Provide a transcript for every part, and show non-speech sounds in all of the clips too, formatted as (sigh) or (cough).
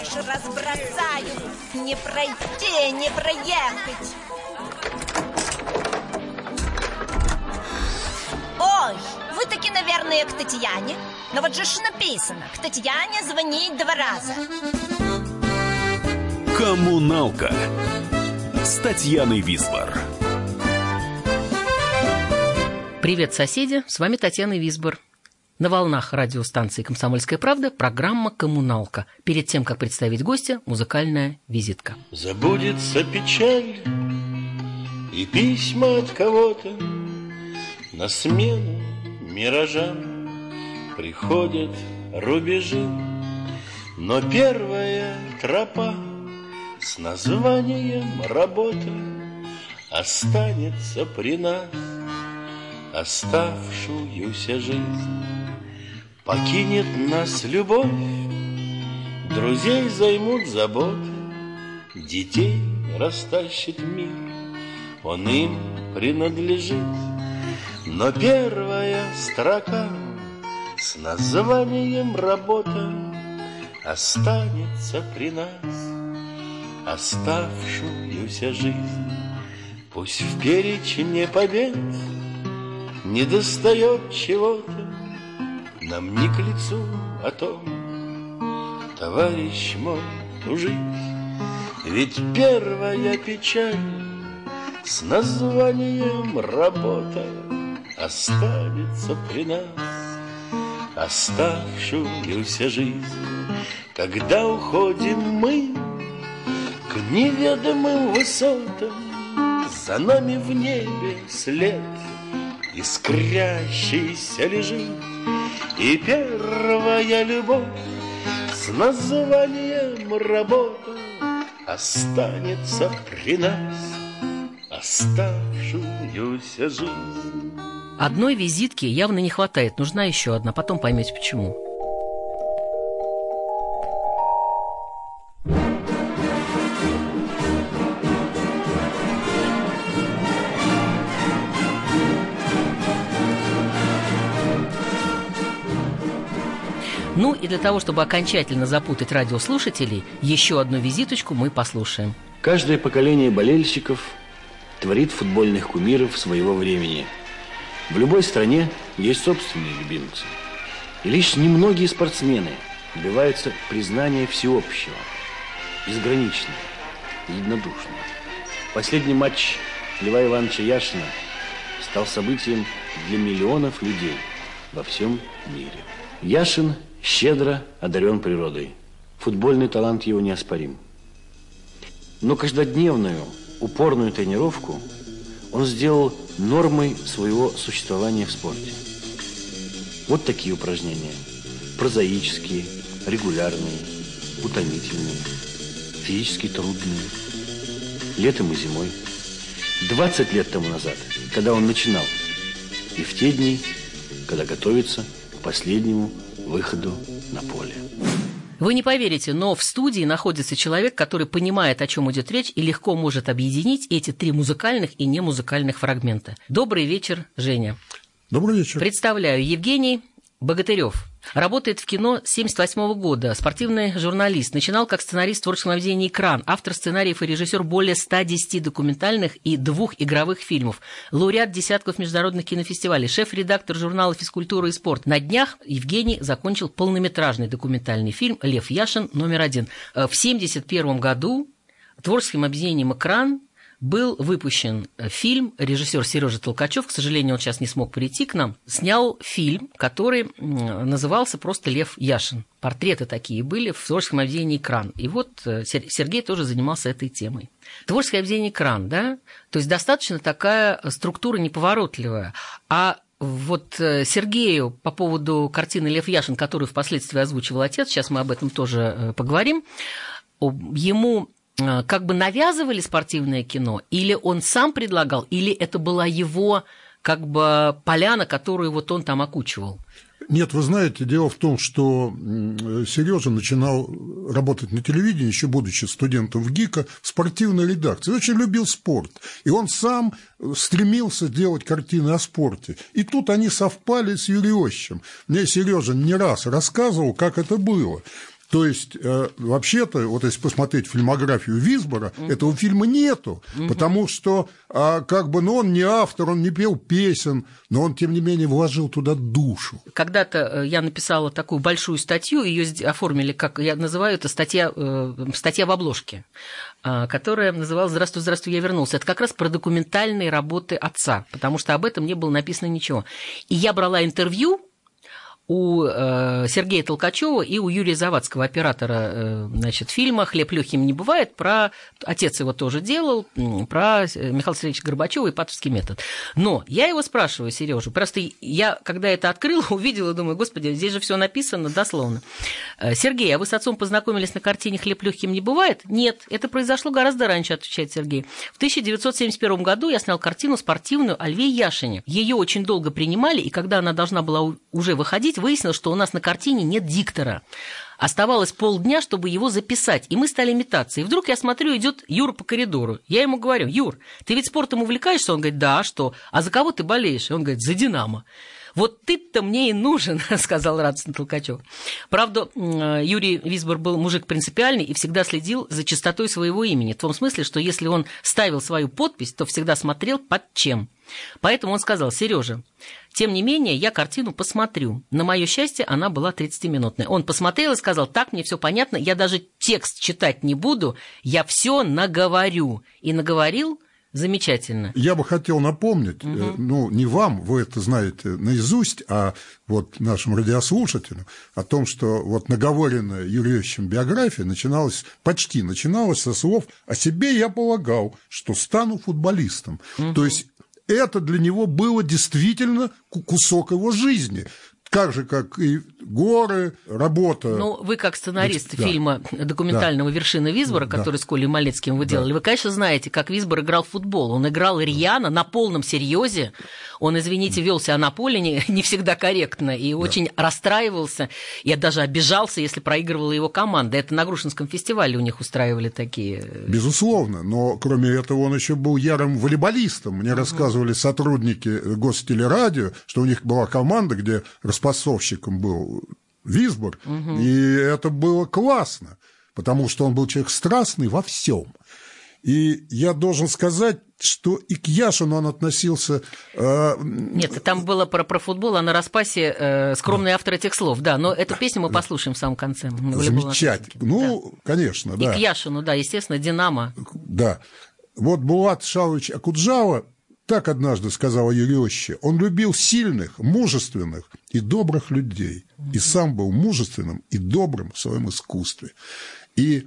Ишь, разбросаю. Не пройти, не проехать. Ой, вы таки, наверное, к Татьяне. Но вот же ж написано, к Татьяне звонить два раза. Коммуналка с Татьяной Висбор. Привет, соседи! С вами Татьяна Висбор. На волнах радиостанции «Комсомольская правда» программа «Коммуналка». Перед тем, как представить гостя, музыкальная визитка. Забудется печаль и письма от кого-то На смену миражам приходят рубежи Но первая тропа с названием «Работа» Останется при нас оставшуюся жизнь. Покинет нас любовь, друзей займут заботы, Детей растащит мир, он им принадлежит. Но первая строка с названием «Работа» Останется при нас оставшуюся жизнь. Пусть в перечне побед не достает чего-то, нам не к лицу о том, товарищ мой, тужить. Ведь первая печаль с названием «Работа» останется при нас оставшуюся жизнь. Когда уходим мы к неведомым высотам, за нами в небе след искрящийся лежит, И первая любовь с названием «Работа» Останется при нас оставшуюся жизнь. Одной визитки явно не хватает, нужна еще одна, потом поймете почему. Ну и для того, чтобы окончательно запутать радиослушателей, еще одну визиточку мы послушаем. Каждое поколение болельщиков творит футбольных кумиров своего времени. В любой стране есть собственные любимцы. И лишь немногие спортсмены добиваются признания всеобщего, безграничного, единодушного. Последний матч Льва Ивановича Яшина стал событием для миллионов людей во всем мире. Яшин щедро одарен природой. Футбольный талант его неоспорим. Но каждодневную, упорную тренировку он сделал нормой своего существования в спорте. Вот такие упражнения. Прозаические, регулярные, утомительные, физически трудные. Летом и зимой. 20 лет тому назад, когда он начинал. И в те дни, когда готовится к последнему выходу на поле. Вы не поверите, но в студии находится человек, который понимает, о чем идет речь, и легко может объединить эти три музыкальных и немузыкальных фрагмента. Добрый вечер, Женя. Добрый вечер. Представляю, Евгений Богатырев. Работает в кино с 78 года, спортивный журналист. Начинал как сценарист в творческом объединении «Кран», автор сценариев и режиссер более 110 документальных и двух игровых фильмов, лауреат десятков международных кинофестивалей, шеф-редактор журнала «Физкультура и спорт». На днях Евгений закончил полнометражный документальный фильм «Лев Яшин. Номер один». Э, в 1971 году творческим объединением «Экран» был выпущен фильм, режиссер Сережа Толкачев, к сожалению, он сейчас не смог прийти к нам, снял фильм, который назывался просто «Лев Яшин». Портреты такие были в творческом объединении «Кран». И вот э, Сергей тоже занимался этой темой. Творческое объединение «Кран», да? То есть достаточно такая структура неповоротливая. А вот э, Сергею по поводу картины «Лев Яшин», которую впоследствии озвучивал отец, сейчас мы об этом тоже э, поговорим, ему Э, как бы навязывали спортивное кино, или он сам предлагал, или это была его как бы поляна, которую вот он там окучивал? Нет, вы знаете, дело в том, что Сережа начинал работать на телевидении, еще будучи студентом в ГИКа, в спортивной редакции. Очень любил спорт. И он сам стремился делать картины о спорте. И тут они совпали с Юриощем. Мне Сережа не раз рассказывал, как это было. То есть, э, вообще-то, вот если посмотреть фильмографию Висбора, mm-hmm. этого фильма нету, mm-hmm. потому что, э, как бы, ну, он не автор, он не пел песен, но он, тем не менее, вложил туда душу. Когда-то э, я написала такую большую статью, ее оформили, как я называю это, статья, э, статья в обложке, э, которая называлась «Здравствуй, здравствуй, я вернулся». Это как раз про документальные работы отца, потому что об этом не было написано ничего. И я брала интервью у э, Сергея Толкачева и у Юрия Завадского, оператора э, значит, фильма «Хлеб легким не бывает», про отец его тоже делал, про э, Михаила Сергеевича Горбачева и патовский метод. Но я его спрашиваю, Сережа, просто я, когда это открыла, (laughs) увидела, думаю, господи, здесь же все написано дословно. Э, Сергей, а вы с отцом познакомились на картине «Хлеб легким не бывает»? Нет, это произошло гораздо раньше, отвечает Сергей. В 1971 году я снял картину спортивную о Льве Яшине. Ее очень долго принимали, и когда она должна была уже выходить, записать, выяснилось, что у нас на картине нет диктора. Оставалось полдня, чтобы его записать, и мы стали метаться. И вдруг я смотрю, идет Юра по коридору. Я ему говорю, Юр, ты ведь спортом увлекаешься? Он говорит, да, а что? А за кого ты болеешь? Он говорит, за «Динамо». Вот ты-то мне и нужен, (laughs) сказал радостно Толкачев. Правда, Юрий Висбор был мужик принципиальный и всегда следил за чистотой своего имени. В том смысле, что если он ставил свою подпись, то всегда смотрел под чем. Поэтому он сказал, Сережа, тем не менее, я картину посмотрю. На мое счастье, она была 30-минутная. Он посмотрел и сказал, так, мне все понятно, я даже текст читать не буду, я все наговорю. И наговорил Замечательно. Я бы хотел напомнить, угу. ну, не вам, вы это знаете наизусть, а вот нашим радиослушателям, о том, что вот наговоренная Юрьевичем биография начиналась, почти начиналась со слов «О себе я полагал, что стану футболистом». Угу. То есть это для него было действительно кусок его жизни. Так же, как и горы, работа. Ну, вы как сценарист да. фильма документального да. «Вершина Визбора», да. который с Колей Малецким вы делали, да. вы, конечно, знаете, как Визбор играл в футбол. Он играл рьяно, на полном серьезе. Он, извините, вел себя на поле не, (laughs) не всегда корректно и да. очень расстраивался. Я даже обижался, если проигрывала его команда. Это на Грушинском фестивале у них устраивали такие. Э, Безусловно, но кроме этого он еще был ярым волейболистом. Мне угу. рассказывали сотрудники гостелерадио, что у них была команда, где распасовщиком был Висбор, угу. и это было классно, потому что он был человек страстный во всем. И я должен сказать, что и к Яшину он относился... Э... Нет, там было про, про футбол, а на распасе э, скромный автор этих слов, да, но эту песню мы послушаем в самом конце. Замечательно. Ну, да. конечно, да. И к Яшину, да, естественно, «Динамо». Да. Вот Булат Шалович Акуджава так однажды сказал Ерёще, он любил сильных, мужественных и добрых людей, и сам был мужественным и добрым в своем искусстве. И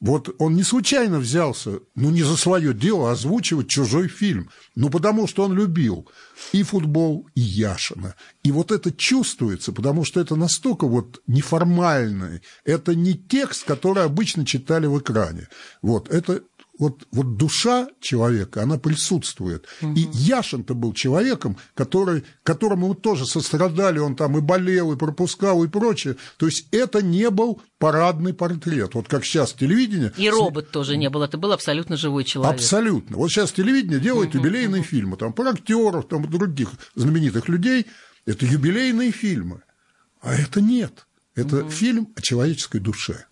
вот он не случайно взялся, ну, не за свое дело, озвучивать чужой фильм, ну, потому что он любил и футбол, и Яшина. И вот это чувствуется, потому что это настолько вот неформальный, это не текст, который обычно читали в экране. Вот, это вот, вот душа человека, она присутствует. Угу. И Яшин-то был человеком, который, которому мы тоже сострадали, он там и болел, и пропускал, и прочее. То есть это не был парадный портрет. Вот как сейчас телевидение... И робот тоже не был, это был абсолютно живой человек. Абсолютно. Вот сейчас телевидение делает угу, юбилейные угу. фильмы, там, про актеров, там, других знаменитых людей. Это юбилейные фильмы. А это нет. Это угу. фильм о человеческой душе.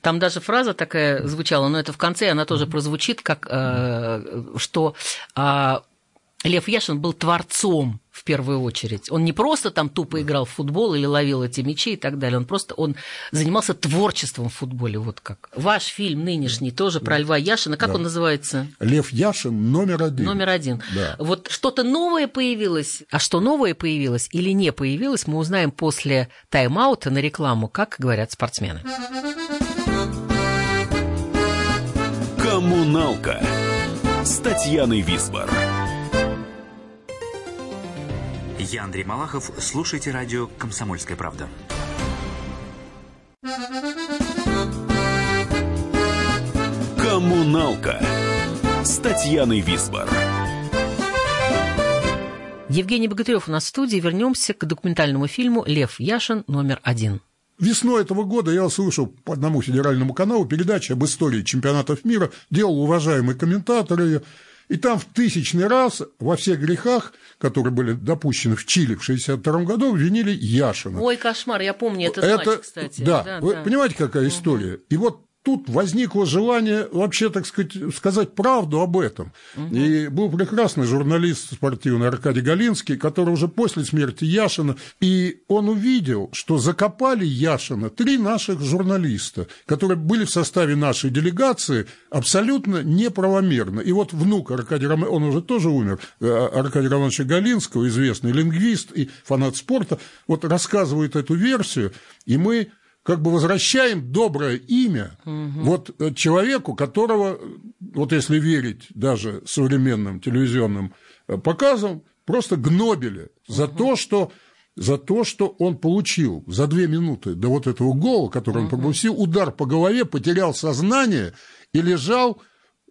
Там даже фраза такая звучала, но это в конце она тоже прозвучит, как э, что э, Лев Яшин был творцом в первую очередь. Он не просто там тупо играл в футбол или ловил эти мячи и так далее, он просто он занимался творчеством в футболе, вот как. Ваш фильм нынешний тоже про Льва Яшина, как да. он называется? Лев Яшин номер один. Номер один. Да. Вот что-то новое появилось, а что новое появилось или не появилось, мы узнаем после тайм-аута на рекламу, как говорят спортсмены. Коммуналка с Татьяной Висбор. Я Андрей Малахов. Слушайте радио «Комсомольская правда». Коммуналка с Татьяной Висбор. Евгений Богатырев у нас в студии. Вернемся к документальному фильму «Лев Яшин. Номер один». Весной этого года я услышал по одному федеральному каналу передачу об истории чемпионатов мира, делал уважаемый комментатор ее, и там в тысячный раз во всех грехах, которые были допущены в Чили в 1962 году, обвинили Яшина. Ой, кошмар, я помню этот Это, матч, кстати. Да, да вы да. понимаете, какая история? И вот тут возникло желание вообще, так сказать, сказать правду об этом. И был прекрасный журналист спортивный Аркадий Галинский, который уже после смерти Яшина, и он увидел, что закопали Яшина три наших журналиста, которые были в составе нашей делегации абсолютно неправомерно. И вот внук Аркадия Романовича, он уже тоже умер, э, Аркадия Романовича Галинского, известный лингвист и фанат спорта, вот рассказывает эту версию, и мы как бы возвращаем доброе имя вот э, человеку, которого, вот если верить даже современным телевизионным э, показам, просто гнобили за то, что за то, что он получил за две минуты до вот этого гола, который он пропустил, удар по голове, потерял сознание и лежал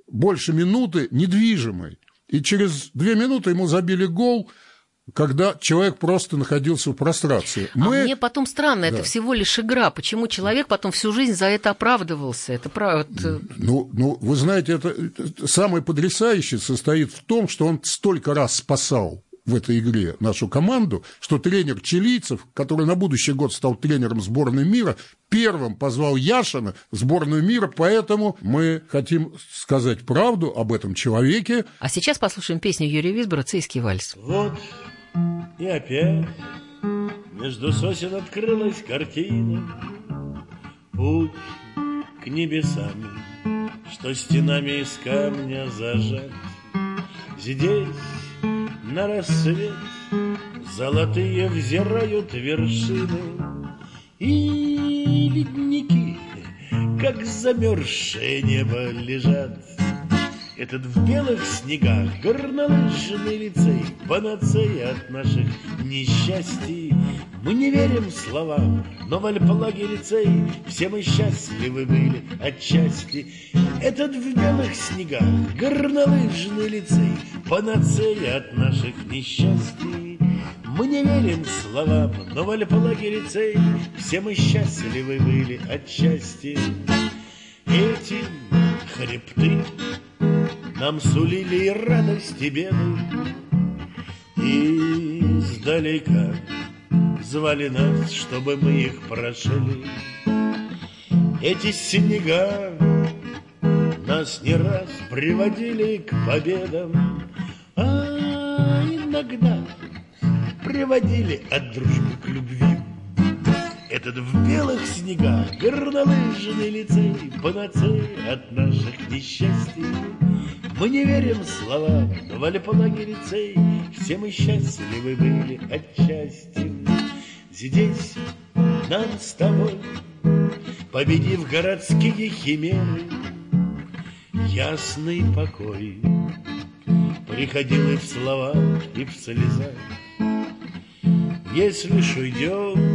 больше минуты недвижимый. И через две минуты ему забили гол, когда человек просто находился в прострации. А мне потом странно, это всего лишь игра. Почему человек потом всю жизнь за это оправдывался? Это правда. Ну, ну, вы знаете, это, это самое потрясающее состоит в том, что он столько раз спасал в этой игре нашу команду, что тренер чилийцев, который на будущий год стал тренером сборной мира, первым позвал Яшина в сборную мира, поэтому мы хотим сказать правду об этом человеке. А сейчас послушаем песню Юрия Висбора «Цейский вальс». Вот и опять между сосен открылась картина, Путь к небесам, что стенами из камня зажат. Здесь на рассвет Золотые взирают вершины. И ледники, как замерзшее небо, лежат этот в белых снегах горнолыжный лицей Панацея от наших несчастий. Мы не верим словам, но в Альпалаге лицей Все мы счастливы были отчасти. Этот в белых снегах горнолыжный лицей Панацея от наших несчастий. Мы не верим словам, но в Альпалаге лицей Все мы счастливы были отчасти. Этим хребты нам сулили и радость, и беды, И издалека звали нас, чтобы мы их прошли. Эти снега нас не раз приводили к победам, А иногда приводили от дружбы к любви. Этот в белых снегах горнолыжный лицей Панацея от наших несчастий. Мы не верим словам, но в Альпалаге лицей Все мы счастливы были отчасти Здесь нам с тобой, победив городские химеры Ясный покой приходил и в словах, и в слезах Если ж уйдем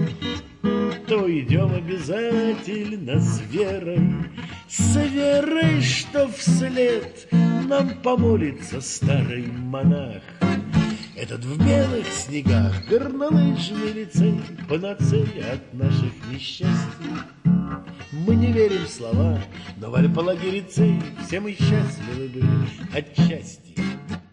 то идем обязательно с верой, с верой, что вслед нам помолится старый монах. Этот в белых снегах горнолыжный лицей, панацея от наших несчастий. Мы не верим в слова, но в Альпалаге лицей все мы счастливы были отчасти.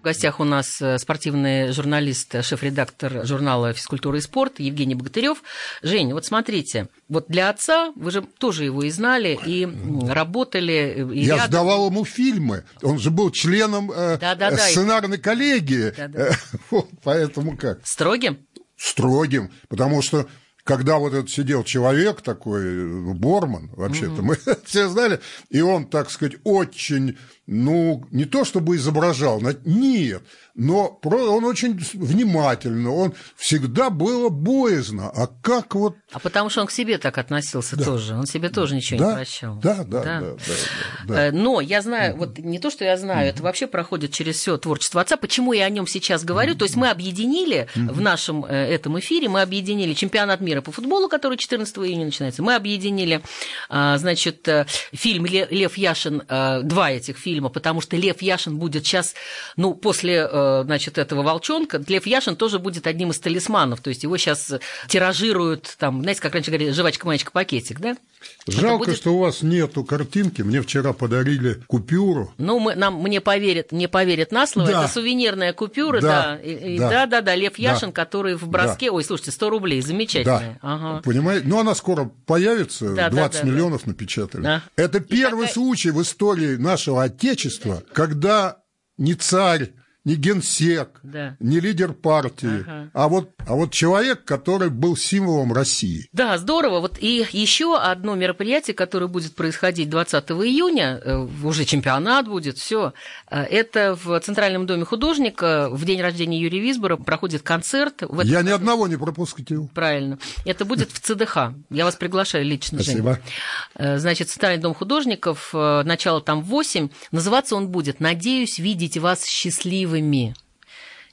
В гостях у нас э, спортивный журналист, шеф-редактор журнала «Физкультура и спорт» Евгений Богатырев. Жень, вот смотрите, вот для отца, вы же тоже его и знали, и работали. И Я рядом. сдавал ему фильмы, он же был членом э, сценарной коллегии. Э, (laughs) вот, поэтому как? Строгим? Строгим, потому что когда вот этот сидел человек такой, Борман, вообще-то, мы (laughs) все знали, и он, так сказать, очень, ну, не то чтобы изображал, нет, но он очень внимательно, он всегда было боязно, а как вот... А потому что он к себе так относился тоже. Он себе тоже ничего да, не прощал. Да, да, да, да, да, да. Э, Но я знаю, вот не то, что я знаю, это вообще проходит через все творчество отца. Почему я о нем сейчас говорю? То есть мы объединили в нашем э, этом эфире, мы объединили чемпионат мира по футболу, который 14 июня начинается. Мы объединили, а, значит, э, фильм «Ле- Лев Яшин, два этих фильма фильма, потому что Лев Яшин будет сейчас, ну, после, э, значит, этого «Волчонка», Лев Яшин тоже будет одним из талисманов, то есть его сейчас тиражируют, там, знаете, как раньше говорили, жвачка-маечка, пакетик, да? Жалко, будет... что у вас нету картинки. Мне вчера подарили купюру. Ну, мы, нам, мне поверят, не поверят на слово. Да. Это сувенирная купюра, да. Да, и, да. да, да, да, Лев Яшин, да. который в броске. Да. Ой, слушайте, 100 рублей, замечательно. Да. Ага. Понимаете? Ну, она скоро появится, да, 20 да, да, миллионов да. напечатали. Да. Это первый такая... случай в истории нашего Отечества, когда не царь не генсек, да. не лидер партии, ага. а, вот, а вот человек, который был символом России. Да, здорово. Вот и еще одно мероприятие, которое будет происходить 20 июня, э, уже чемпионат будет, все. Э, это в Центральном доме художника в день рождения Юрия Висбора проходит концерт. В Я ни одного не пропускаю. Правильно. Это будет в ЦДХ. Я вас приглашаю лично, Спасибо. Э, значит, Центральный дом художников, начало там в 8. Называться он будет «Надеюсь видеть вас счастливым счастливыми.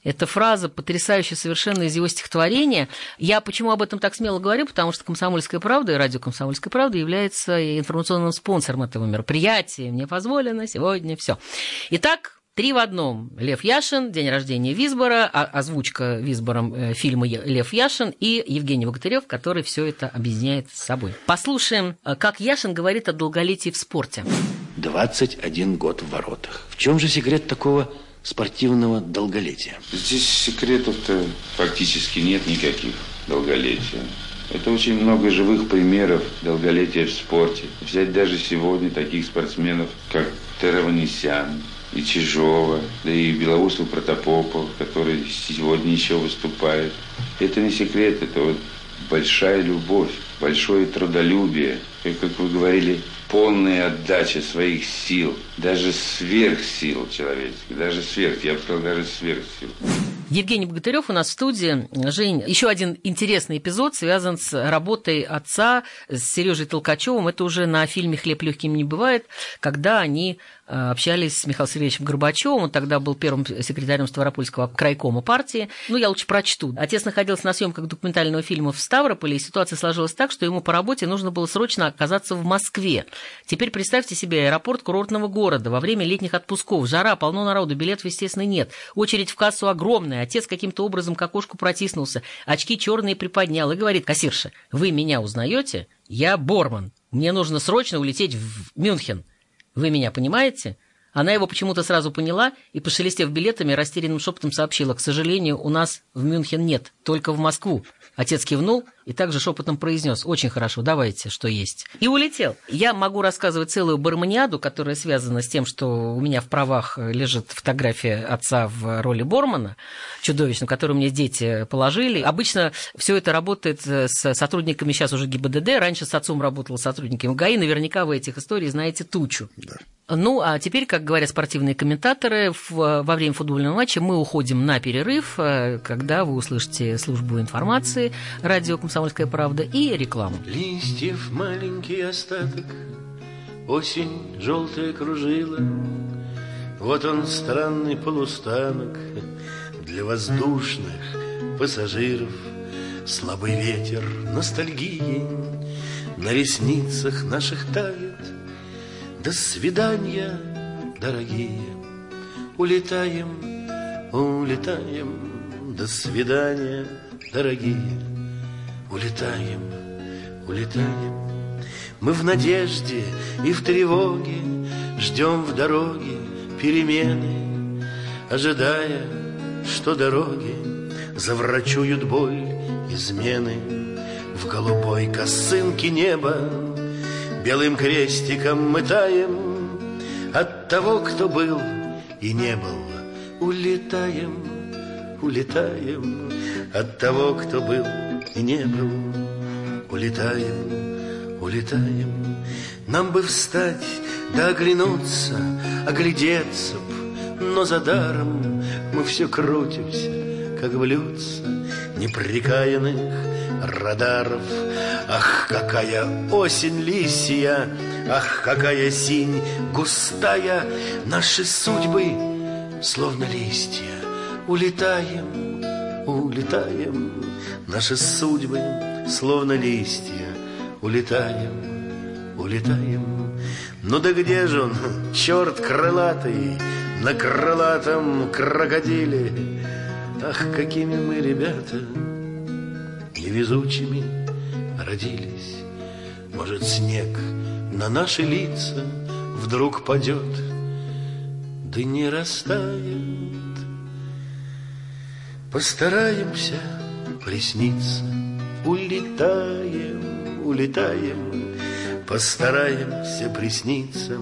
Эта фраза потрясающая совершенно из его стихотворения. Я почему об этом так смело говорю? Потому что «Комсомольская правда» и радио «Комсомольская правда» является информационным спонсором этого мероприятия. Мне позволено сегодня все. Итак, Три в одном. Лев Яшин, день рождения Визбора, а, озвучка Визбором э, фильма Лев Яшин и Евгений Богатырев, который все это объединяет с собой. Послушаем, э, как Яшин говорит о долголетии в спорте. 21 год в воротах. В чем же секрет такого спортивного долголетия? Здесь секретов-то фактически нет никаких долголетия. Это очень много живых примеров долголетия в спорте. Взять даже сегодня таких спортсменов, как Тераванесян, и Чижова, да и Белоусов Протопопов, который сегодня еще выступает. Это не секрет, это вот большая любовь, большое трудолюбие. И, как вы говорили, полная отдача своих сил, даже сверхсил человеческих, даже сверх, я бы сказал, даже сверхсил. Евгений Богатырев у нас в студии. Жень, еще один интересный эпизод связан с работой отца с Сережей Толкачевым. Это уже на фильме «Хлеб легким не бывает», когда они Э, общались с Михаилом Сергеевичем Горбачевым, он тогда был первым секретарем Ставропольского крайкома партии. Ну, я лучше прочту. Отец находился на съемках документального фильма в Ставрополе, и ситуация сложилась так, что ему по работе нужно было срочно оказаться в Москве. Теперь представьте себе аэропорт курортного города во время летних отпусков. Жара, полно народу, билетов, естественно, нет. Очередь в кассу огромная. Отец каким-то образом к окошку протиснулся, очки черные приподнял и говорит, кассирша, вы меня узнаете? Я Борман. Мне нужно срочно улететь в Мюнхен. Вы меня понимаете? Она его почему-то сразу поняла и, пошелестев билетами, растерянным шепотом сообщила, «К сожалению, у нас в Мюнхен нет, только в Москву». Отец кивнул и также шепотом произнес «Очень хорошо, давайте, что есть». И улетел. Я могу рассказывать целую барманиаду, которая связана с тем, что у меня в правах лежит фотография отца в роли Бормана, чудовищную, которую мне дети положили. Обычно все это работает с сотрудниками сейчас уже ГИБДД. Раньше с отцом работала сотрудниками ГАИ. Наверняка вы этих историй знаете тучу. Да. Ну, а теперь, как говорят спортивные комментаторы, в, во время футбольного матча мы уходим на перерыв, э, когда вы услышите службу информации, радио «Комсомольская правда» и рекламу. Листьев маленький остаток, осень желтая кружила, вот он странный полустанок для воздушных пассажиров. Слабый ветер ностальгии на ресницах наших тает — до свидания, дорогие, улетаем, улетаем. До свидания, дорогие, улетаем, улетаем. Мы в надежде и в тревоге ждем в дороге перемены, ожидая, что дороги заврачуют боль измены в голубой косынке неба Белым крестиком мы таем От того, кто был и не был Улетаем, улетаем От того, кто был и не был Улетаем, улетаем Нам бы встать да оглянуться Оглядеться б, но за даром Мы все крутимся, как блюдца Неприкаянных радаров. Ах, какая осень лисия, ах, какая синь густая, Наши судьбы, словно листья, улетаем, улетаем. Наши судьбы, словно листья, улетаем, улетаем. Ну да где же он, черт крылатый, на крылатом крокодиле? Ах, какими мы, ребята, невезучими родились. Может, снег на наши лица вдруг падет, да не растает. Постараемся присниться, улетаем, улетаем, постараемся присниться,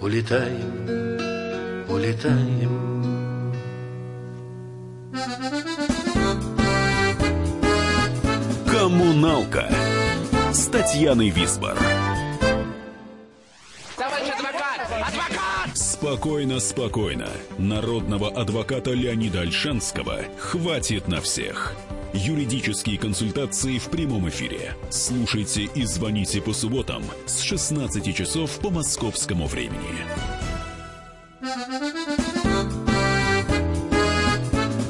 улетаем, улетаем. Коммуналка с Татьяной Висбор. Спокойно, спокойно. Народного адвоката Леонида Альшанского хватит на всех. Юридические консультации в прямом эфире. Слушайте и звоните по субботам с 16 часов по московскому времени.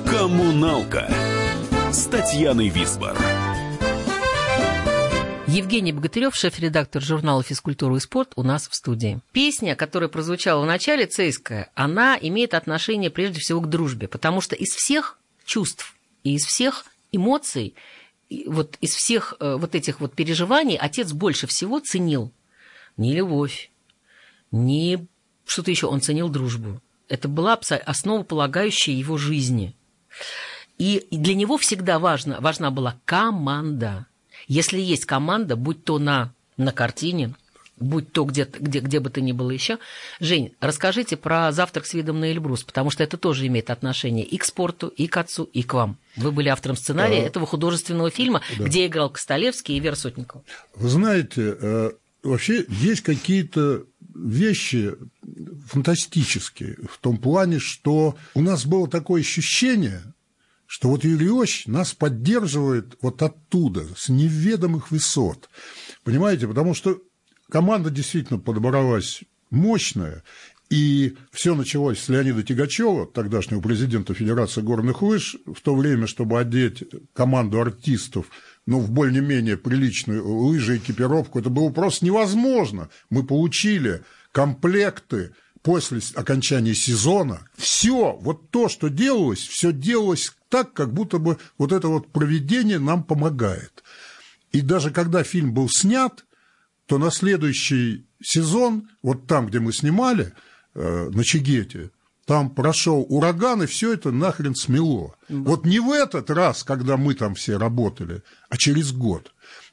Коммуналка с Татьяной Висбор. Евгений Богатырев, шеф-редактор журнала «Физкультура и спорт» у нас в студии. Песня, которая прозвучала в начале, «Цейская», она имеет отношение прежде всего к дружбе, потому что из всех чувств и из всех эмоций, вот из всех э, вот этих вот переживаний отец больше всего ценил не любовь, не что-то еще, он ценил дружбу. Это была основополагающая его жизни. И для него всегда важно, важна была команда. Если есть команда, будь то на, на картине, будь то где, где, где бы то ни было еще. Жень, расскажите про «Завтрак с видом на Эльбрус», потому что это тоже имеет отношение и к спорту, и к отцу, и к вам. Вы были автором сценария да. этого художественного фильма, да. где играл Костолевский и Вера Сотникова. Вы знаете, э, вообще есть какие-то вещи фантастические в том плане, что у нас было такое ощущение, что вот Ильич нас поддерживает вот оттуда, с неведомых высот. Понимаете, потому что команда действительно подобралась мощная, и все началось с Леонида Тягачева, тогдашнего президента Федерации горных лыж, в то время, чтобы одеть команду артистов ну, в более-менее приличную лыжи экипировку, это было просто невозможно. Мы получили комплекты после окончания сезона. Все, вот то, что делалось, все делалось так, как будто бы вот это вот проведение нам помогает. И даже когда фильм был снят, то на следующий сезон, вот там, где мы снимали, э, на Чигете, там прошел ураган, и все это нахрен смело. Да. Вот не в этот раз, когда мы там все работали, а через год.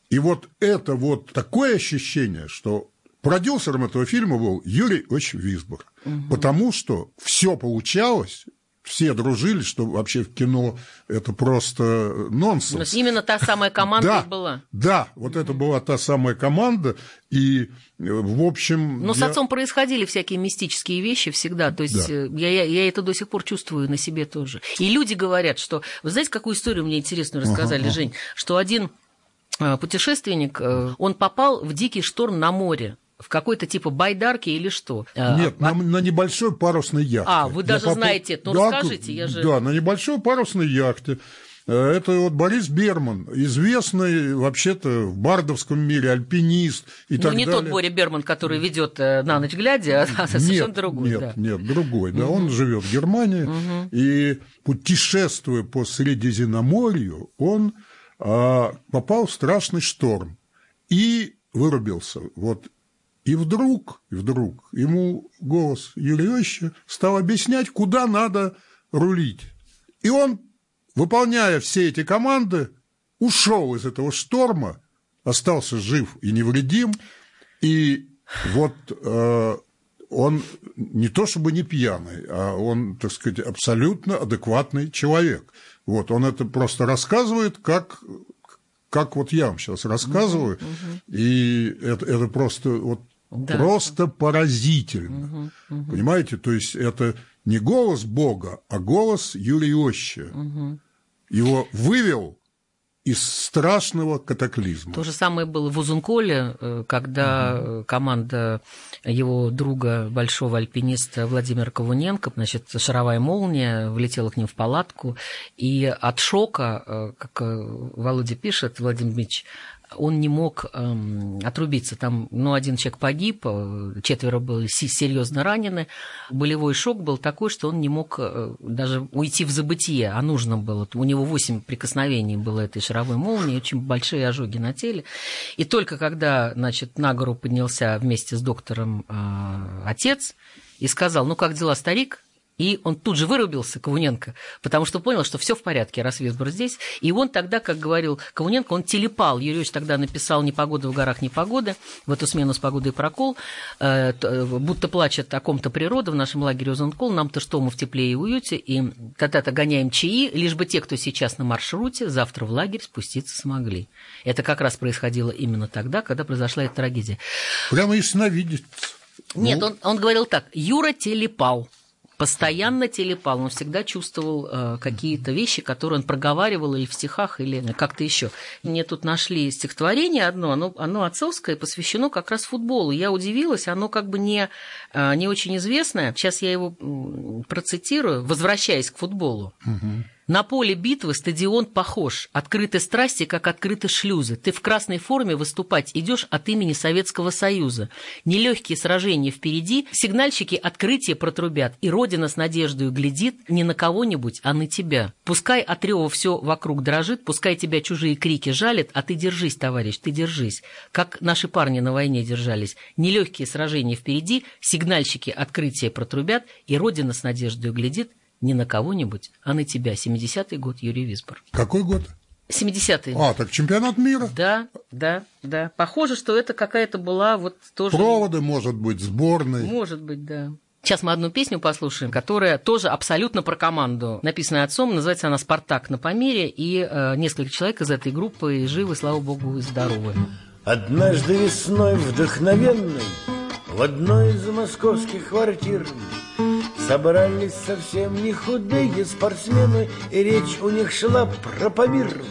И вот это вот такое ощущение, что продюсером этого фильма был Юрий Очень Висбор, угу. потому что все получалось, все дружили, что вообще в кино это просто нонсенс. Но именно та самая команда да, была. Да, вот это была та самая команда, и в общем... Но я... с отцом происходили всякие мистические вещи всегда, то есть да. Э, я, я, я это до сих пор чувствую на себе тоже. И люди говорят, что... Вы знаете, какую историю мне интересную рассказали, ага, Жень? Что один э, путешественник, э, он попал в дикий шторм на море в какой-то типа байдарке или что? А, Нет, а... на, на небольшой парусной яхте. А, вы даже я знаете, ну да, расскажите, я же... Да, на небольшой парусной яхте. Э, это вот Борис Берман, известный вообще-то в бардовском мире альпинист и ну, так не далее. тот Боря Берман, который ведет э, на ночь глядя, (laughs) а совершенно нет, другой. Нет, да. нет, другой. Да, угу. он живет в Германии угу. и путешествуя по Средиземноморью, он а, попал в страшный шторм и вырубился. Вот и вдруг, вдруг ему голос Юрьевича стал объяснять, куда надо рулить. И он, выполняя все эти команды, ушел из этого шторма, остался жив и невредим. И вот э, он не то чтобы не пьяный, а он, так сказать, абсолютно адекватный человек. Вот, он это просто рассказывает, как, как вот я вам сейчас рассказываю, угу, угу. и это, это просто вот да. Просто поразительно. Угу, угу. Понимаете, то есть это не голос Бога, а голос Юрия Оща. Угу. Его вывел из страшного катаклизма. То же самое было в Узунколе, э, когда угу. команда его друга, большого альпиниста Владимира Ковуненко, значит, шаровая молния влетела к ним в палатку, и от шока, э, как Володя пишет, Владимир Ильич, он не мог эм, отрубиться. Там, ну, один человек погиб, э, четверо были серьезно ранены. Болевой шок был такой, что он не мог э, даже уйти в забытие, а нужно было. У него восемь прикосновений было этой шаровой молнии, очень большие ожоги на теле. И только когда, значит, на гору поднялся вместе с доктором э, отец и сказал, ну, как дела, старик? И он тут же вырубился, Ковуненко, потому что понял, что все в порядке, раз Весбор здесь. И он тогда, как говорил Ковуненко, он телепал. Юрьевич тогда написал «Непогода в горах, непогода», в эту смену с погодой прокол, э, будто плачет о ком-то природа в нашем лагере Озонкол, нам-то что, мы в тепле и уюте, и тогда-то гоняем чаи, лишь бы те, кто сейчас на маршруте, завтра в лагерь спуститься смогли. Это как раз происходило именно тогда, когда произошла эта трагедия. Прямо ясновидец. Нет, ну... он, он говорил так, Юра телепал постоянно телепал, он всегда чувствовал э, какие-то вещи, которые он проговаривал или в стихах, или как-то еще. Мне тут нашли стихотворение одно, оно, оно отцовское, посвящено как раз футболу. Я удивилась, оно как бы не, э, не очень известное. Сейчас я его процитирую, возвращаясь к футболу. Угу. На поле битвы стадион похож. Открыты страсти, как открыты шлюзы. Ты в красной форме выступать идешь от имени Советского Союза. Нелегкие сражения впереди, сигнальщики открытие протрубят, и Родина с надеждой глядит не на кого-нибудь, а на тебя. Пускай от рева все вокруг дрожит, пускай тебя чужие крики жалят, а ты держись, товарищ, ты держись. Как наши парни на войне держались. Нелегкие сражения впереди, сигнальщики открытие протрубят, и Родина с надеждой глядит, не на кого-нибудь, а на тебя. 70-й год, Юрий Висбор. Какой год? 70-е. А, так чемпионат мира. Да, да, да. Похоже, что это какая-то была вот тоже... Проводы, может быть, сборной. Может быть, да. Сейчас мы одну песню послушаем, которая тоже абсолютно про команду. Написанная отцом, называется она «Спартак на Памире», и э, несколько человек из этой группы живы, слава богу, и здоровы. Однажды весной вдохновенной в одной из московских квартир Собрались совсем не худые спортсмены И речь у них шла про Памир.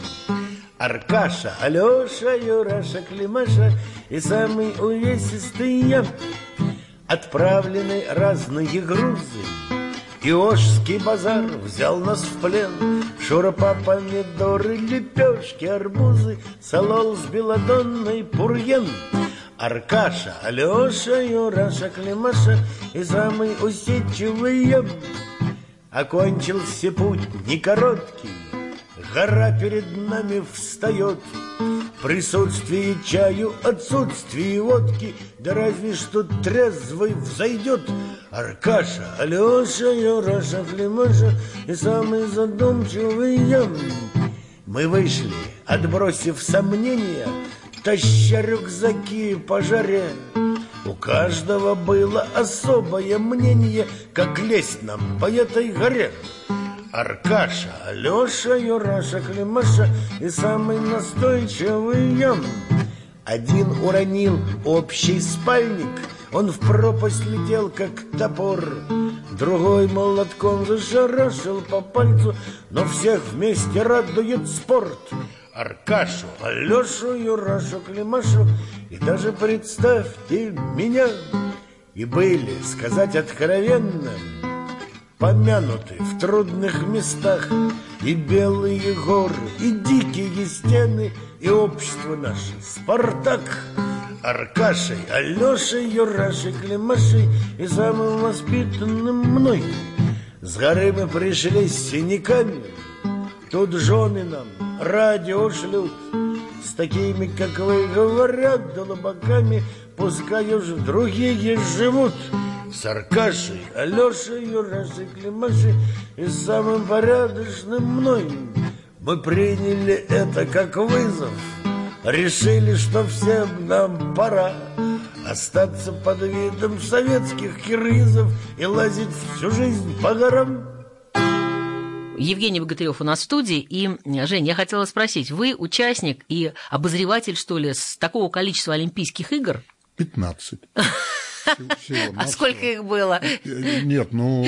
Аркаша, Алеша, Юраша, Климаша И самый увесистый я Отправлены разные грузы. Иошский базар взял нас в плен Шуропа, помидоры, лепешки, арбузы Солол с белодонной пурьен Аркаша, Алеша, Юраша, Климаша и самый усидчивый Окончился путь не короткий, гора перед нами встает. Присутствие чаю, отсутствие водки, да разве что трезвый взойдет. Аркаша, Алеша, Юраша, Климаша и самый задумчивый. Мы вышли, отбросив сомнения, таща рюкзаки по жаре. У каждого было особое мнение, как лезть нам по этой горе. Аркаша, Алеша, Юраша, Климаша и самый настойчивый я. Один уронил общий спальник, он в пропасть летел, как топор. Другой молотком зашарашил по пальцу, но всех вместе радует спорт. Аркашу, Алешу, Юрашу, Климашу. И даже представьте меня. И были, сказать откровенно Помянуты в трудных местах. И белые горы, и дикие стены И общество наше Спартак. Аркашей, Алешей, Юрашей, Климашей И самым воспитанным мной. С горы мы пришли с синяками. Тут жены нам радио шлют. С такими, как вы, говорят долбаками Пускай уж другие живут. С Аркашей, Алешей, Юрашей, Климашей И самым порядочным мной. Мы приняли это как вызов. Решили, что всем нам пора Остаться под видом советских киргизов И лазить всю жизнь по горам Евгений Богатырев у нас в студии. И, Жень, я хотела спросить, вы участник и обозреватель, что ли, с такого количества Олимпийских игр? 15. (laughs) Всего, а сколько их было? Нет, ну,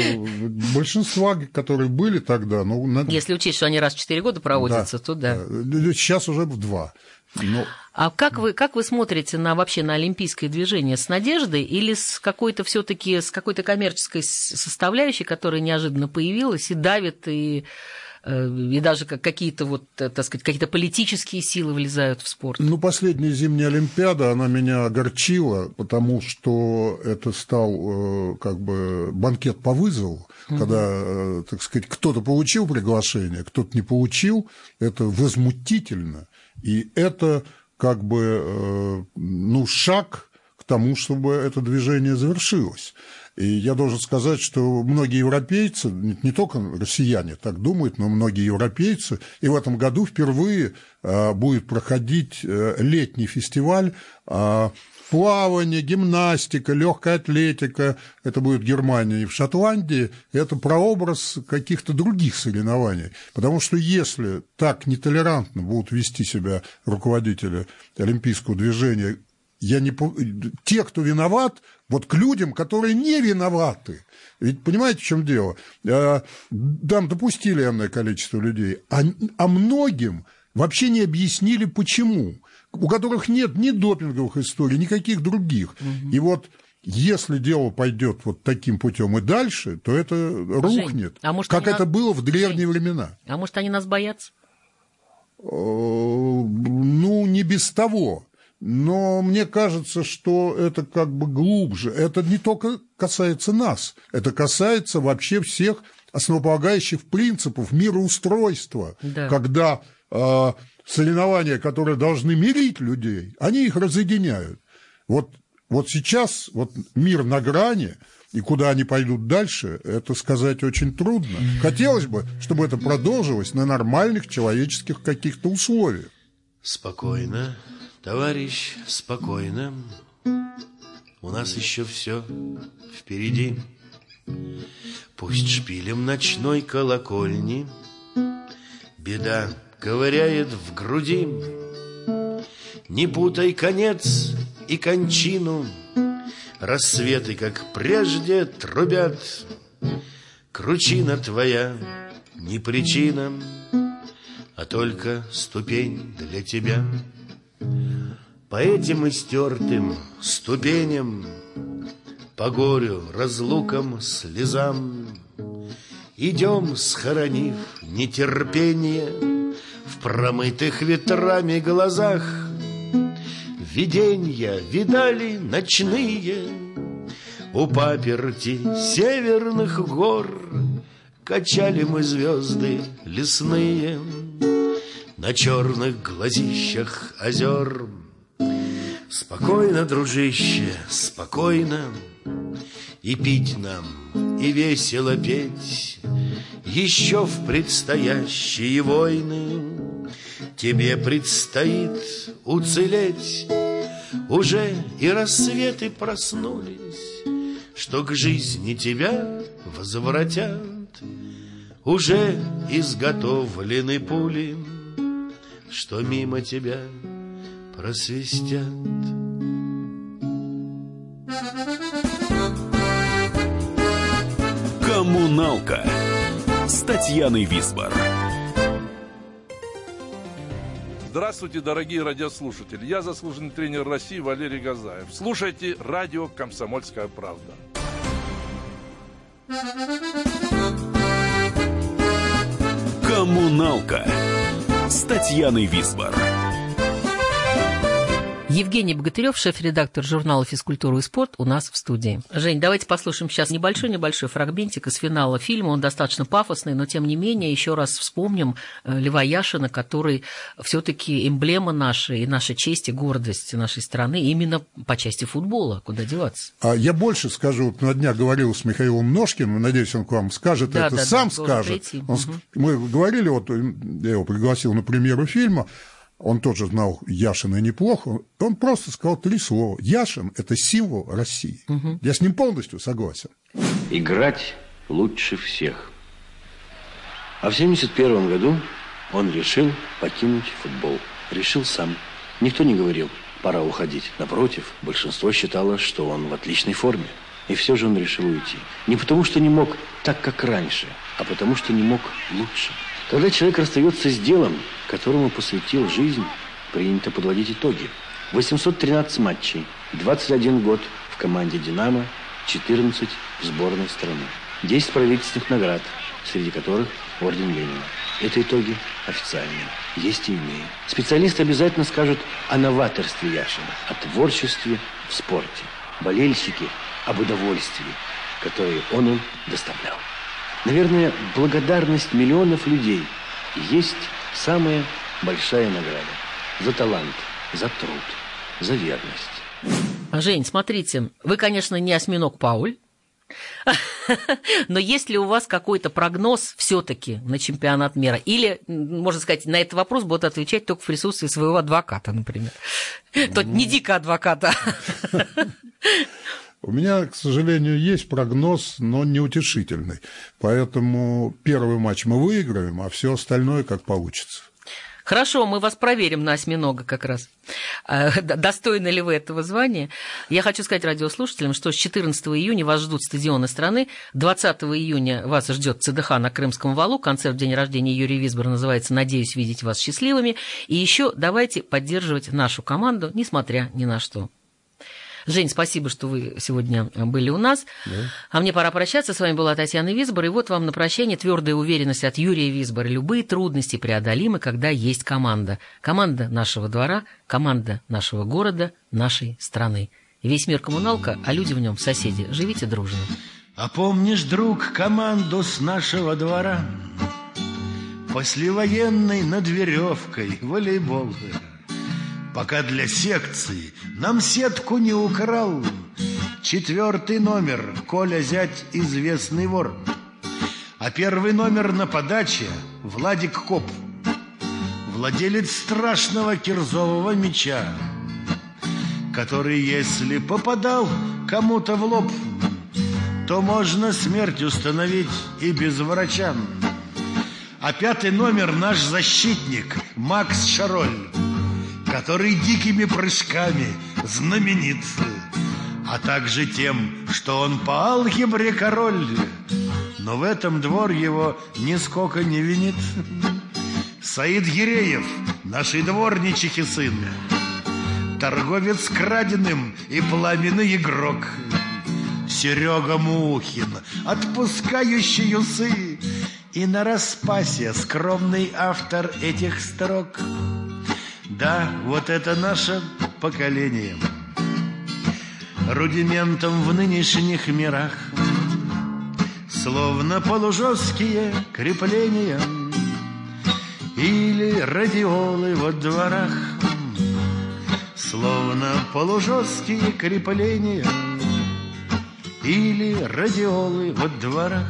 большинство, которые были тогда... Ну, надо... Если учесть, что они раз в 4 года проводятся, да, то да. Сейчас уже в два. Но... А как вы, как вы смотрите на вообще на олимпийское движение с надеждой или с какой-то все-таки с какой-то коммерческой составляющей, которая неожиданно появилась и давит и и даже какие-то вот, э, так сказать, какие-то политические силы влезают в спорт? Ну, последняя зимняя Олимпиада, она меня огорчила, потому что это стал как бы банкет по вызову, угу. когда, так сказать, кто-то получил приглашение, кто-то не получил, это возмутительно, и это как бы, ну, шаг к тому, чтобы это движение завершилось. И я должен сказать, что многие европейцы, не только россияне так думают, но многие европейцы, и в этом году впервые а, будет проходить э, летний фестиваль а, плавание, гимнастика, легкая атлетика, это будет Германия и в Шотландии, это прообраз каких-то других соревнований. Потому что если так нетолерантно будут вести себя руководители олимпийского движения я не... Те, кто виноват, вот к людям, которые не виноваты. Ведь понимаете, в чем дело? Там допустили энное количество людей, а, а многим вообще не объяснили, почему. У которых нет ни допинговых историй, никаких других. Угу. И вот если дело пойдет вот таким путем и дальше, то это рухнет, Жень, а может, как это нас... было в древние Жень, времена. А может, они нас боятся? Э, ну, не без того но мне кажется, что это как бы глубже. Это не только касается нас, это касается вообще всех основополагающих принципов мироустройства, да. когда э, соревнования, которые должны мирить людей, они их разъединяют. Вот, вот сейчас вот мир на грани, и куда они пойдут дальше, это сказать очень трудно. Хотелось бы, чтобы это продолжилось на нормальных человеческих каких-то условиях. Спокойно, Товарищ, спокойно, у нас еще все впереди. Пусть шпилем ночной колокольни Беда ковыряет в груди. Не путай конец и кончину, Рассветы, как прежде, трубят. Кручина твоя не причина, А только ступень для тебя. По этим истертым ступеням, По горю, разлукам, слезам Идем, схоронив нетерпение В промытых ветрами глазах. Виденья видали ночные У паперти северных гор. Качали мы звезды лесные На черных глазищах озер Спокойно, дружище, спокойно, И пить нам, и весело петь, Еще в предстоящие войны Тебе предстоит уцелеть. Уже и рассветы проснулись, Что к жизни тебя возвратят. Уже изготовлены пули, Что мимо тебя просвистят. Коммуналка с Татьяной Висбор. Здравствуйте, дорогие радиослушатели. Я заслуженный тренер России Валерий Газаев. Слушайте радио «Комсомольская правда». Коммуналка с Татьяной Висбор. Евгений Богатырев, шеф-редактор журнала «Физкультура и спорт» у нас в студии. Жень, давайте послушаем сейчас небольшой-небольшой фрагментик из финала фильма. Он достаточно пафосный, но тем не менее еще раз вспомним э, Льва Яшина, который все таки эмблема нашей и наша честь и гордость нашей страны именно по части футбола. Куда деваться? А я больше скажу. Вот на днях говорил с Михаилом Ножкиным, надеюсь, он к вам скажет да, это, да, сам да, скажет. Он, угу. Мы говорили, вот я его пригласил на премьеру фильма, он тоже знал Яшина неплохо, он просто сказал три слова. Яшин – это символ России. Угу. Я с ним полностью согласен. Играть лучше всех. А в 71 году он решил покинуть футбол. Решил сам. Никто не говорил, пора уходить. Напротив, большинство считало, что он в отличной форме. И все же он решил уйти. Не потому, что не мог так, как раньше, а потому, что не мог лучше. Когда человек расстается с делом, которому посвятил жизнь, принято подводить итоги. 813 матчей, 21 год в команде «Динамо», 14 в сборной страны. 10 правительственных наград, среди которых орден Ленина. Это итоги официальные. Есть и иные. Специалисты обязательно скажут о новаторстве Яшина, о творчестве в спорте. Болельщики об удовольствии, которое он им доставлял. Наверное, благодарность миллионов людей есть самая большая награда за талант, за труд, за верность. Жень, смотрите, вы, конечно, не осьминог Пауль, (laughs) но есть ли у вас какой-то прогноз все-таки на чемпионат мира? Или, можно сказать, на этот вопрос будут отвечать только в присутствии своего адвоката, например. Тот не дико адвоката. (laughs) У меня, к сожалению, есть прогноз, но неутешительный. Поэтому первый матч мы выиграем, а все остальное как получится. Хорошо, мы вас проверим на осьминога как раз. А, достойны ли вы этого звания? Я хочу сказать радиослушателям, что с 14 июня вас ждут стадионы страны. 20 июня вас ждет ЦДХ на Крымском валу. Концерт день рождения Юрия Висбора называется «Надеюсь видеть вас счастливыми». И еще давайте поддерживать нашу команду, несмотря ни на что. Жень, спасибо, что вы сегодня были у нас. Да. А мне пора прощаться. С вами была Татьяна Висбор. И вот вам на прощание твердая уверенность от Юрия Висбора. Любые трудности преодолимы, когда есть команда. Команда нашего двора, команда нашего города, нашей страны. Весь мир коммуналка, а люди в нем соседи. Живите дружно. А помнишь, друг, команду с нашего двора? Послевоенной над веревкой волейбол. Пока для секции нам сетку не украл. Четвертый номер Коля зять известный вор. А первый номер на подаче Владик Коп. Владелец страшного кирзового меча Который, если попадал кому-то в лоб То можно смерть установить и без врача. А пятый номер наш защитник Макс Шароль который дикими прыжками знаменит, а также тем, что он по алгебре король. Но в этом двор его нисколько не винит. Саид Ереев, нашей дворничихи сын, торговец краденым и пламенный игрок. Серега Мухин, отпускающий усы, и на распасе скромный автор этих строк – да, вот это наше поколение. Рудиментом в нынешних мирах Словно полужесткие крепления Или радиолы во дворах Словно полужесткие крепления Или радиолы во дворах.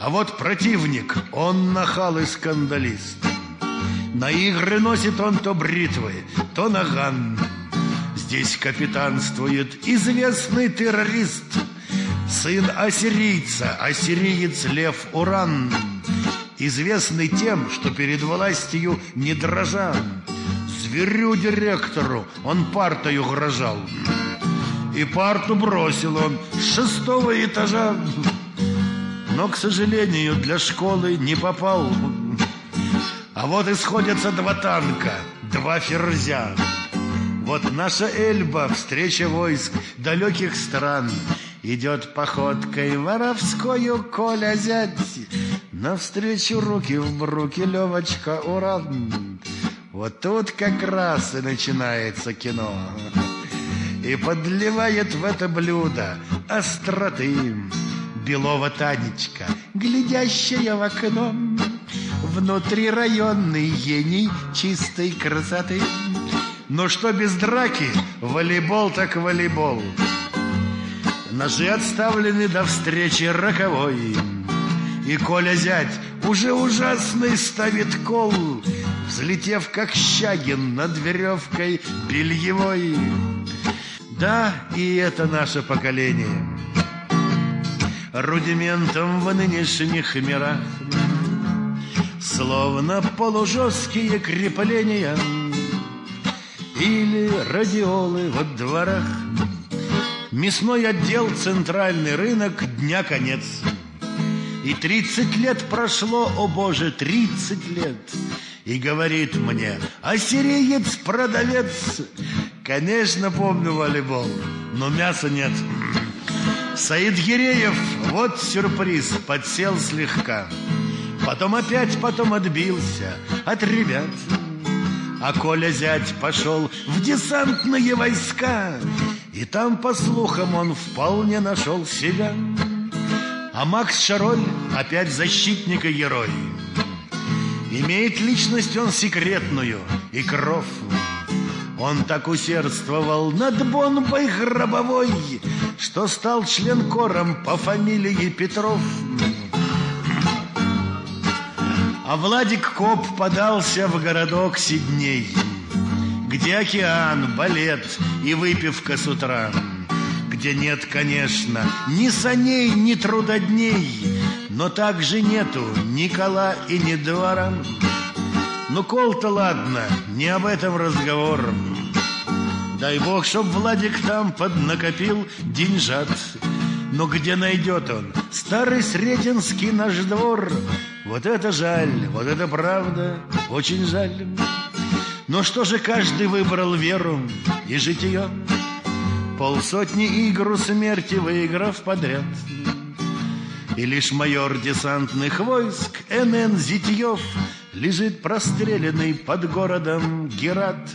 А вот противник, он нахал и скандалист на игры носит он то бритвы, то наган. Здесь капитанствует известный террорист, Сын ассирийца, ассириец Лев Уран, Известный тем, что перед властью не дрожал. Зверю-директору он партою угрожал. И парту бросил он с шестого этажа, Но, к сожалению, для школы не попал. А вот и два танка, два ферзя. Вот наша Эльба, встреча войск далеких стран, Идет походкой воровскою Коля зять, Навстречу руки в руки Левочка Уран. Вот тут как раз и начинается кино. И подливает в это блюдо остроты Белова Танечка, глядящая в окно. Внутри районный гений чистой красоты. Но что без драки, волейбол так волейбол. Ножи отставлены до встречи роковой. И Коля зять уже ужасный ставит кол Взлетев как Щагин над веревкой бельевой. Да, и это наше поколение. Рудиментом в нынешних мирах Словно полужесткие крепления. Или радиолы во дворах. Мясной отдел, центральный рынок, дня конец. И тридцать лет прошло, о боже, тридцать лет. И говорит мне, ассириец-продавец Конечно, помню волейбол, но мяса нет. Саид Гиреев, вот сюрприз, подсел слегка. Потом опять, потом отбился от ребят. А Коля зять пошел в десантные войска, И там, по слухам, он вполне нашел себя. А Макс Шароль опять защитник и герой. Имеет личность он секретную и кров. Он так усердствовал над бомбой гробовой, Что стал членкором по фамилии Петров. А Владик Коп подался в городок Сидней, Где океан, балет и выпивка с утра, Где нет, конечно, ни саней, ни трудодней, Но также нету ни кола и ни двора. Ну, кол-то ладно, не об этом разговор. Дай бог, чтоб Владик там поднакопил деньжат. Но где найдет он старый Сретенский наш двор? Вот это жаль, вот это правда, очень жаль. Но что же каждый выбрал веру и житие? Полсотни игру смерти выиграв подряд. И лишь майор десантных войск Н.Н. Зитьев Лежит простреленный под городом Герат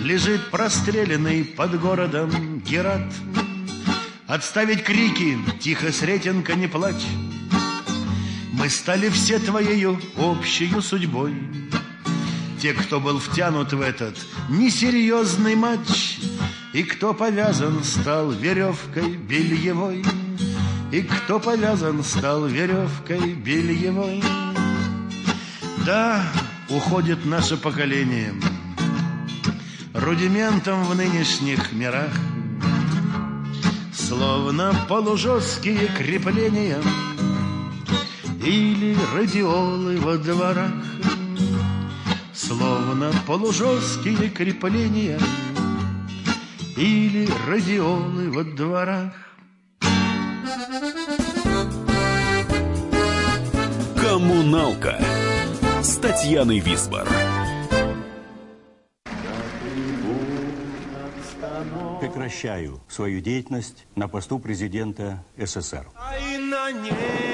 Лежит простреленный под городом Герат Отставить крики, тихо, Сретенка, не плачь Мы стали все твоею общей судьбой. Те, кто был втянут в этот несерьезный матч И кто повязан стал веревкой бельевой И кто повязан стал веревкой бельевой. Да, уходит наше поколение Рудиментом в нынешних мирах. Словно полужесткие крепления Или радиолы во дворах Словно полужесткие крепления Или радиолы во дворах Коммуналка с Татьяной Висбор. Прекращаю свою деятельность на посту президента СССР. А и на небе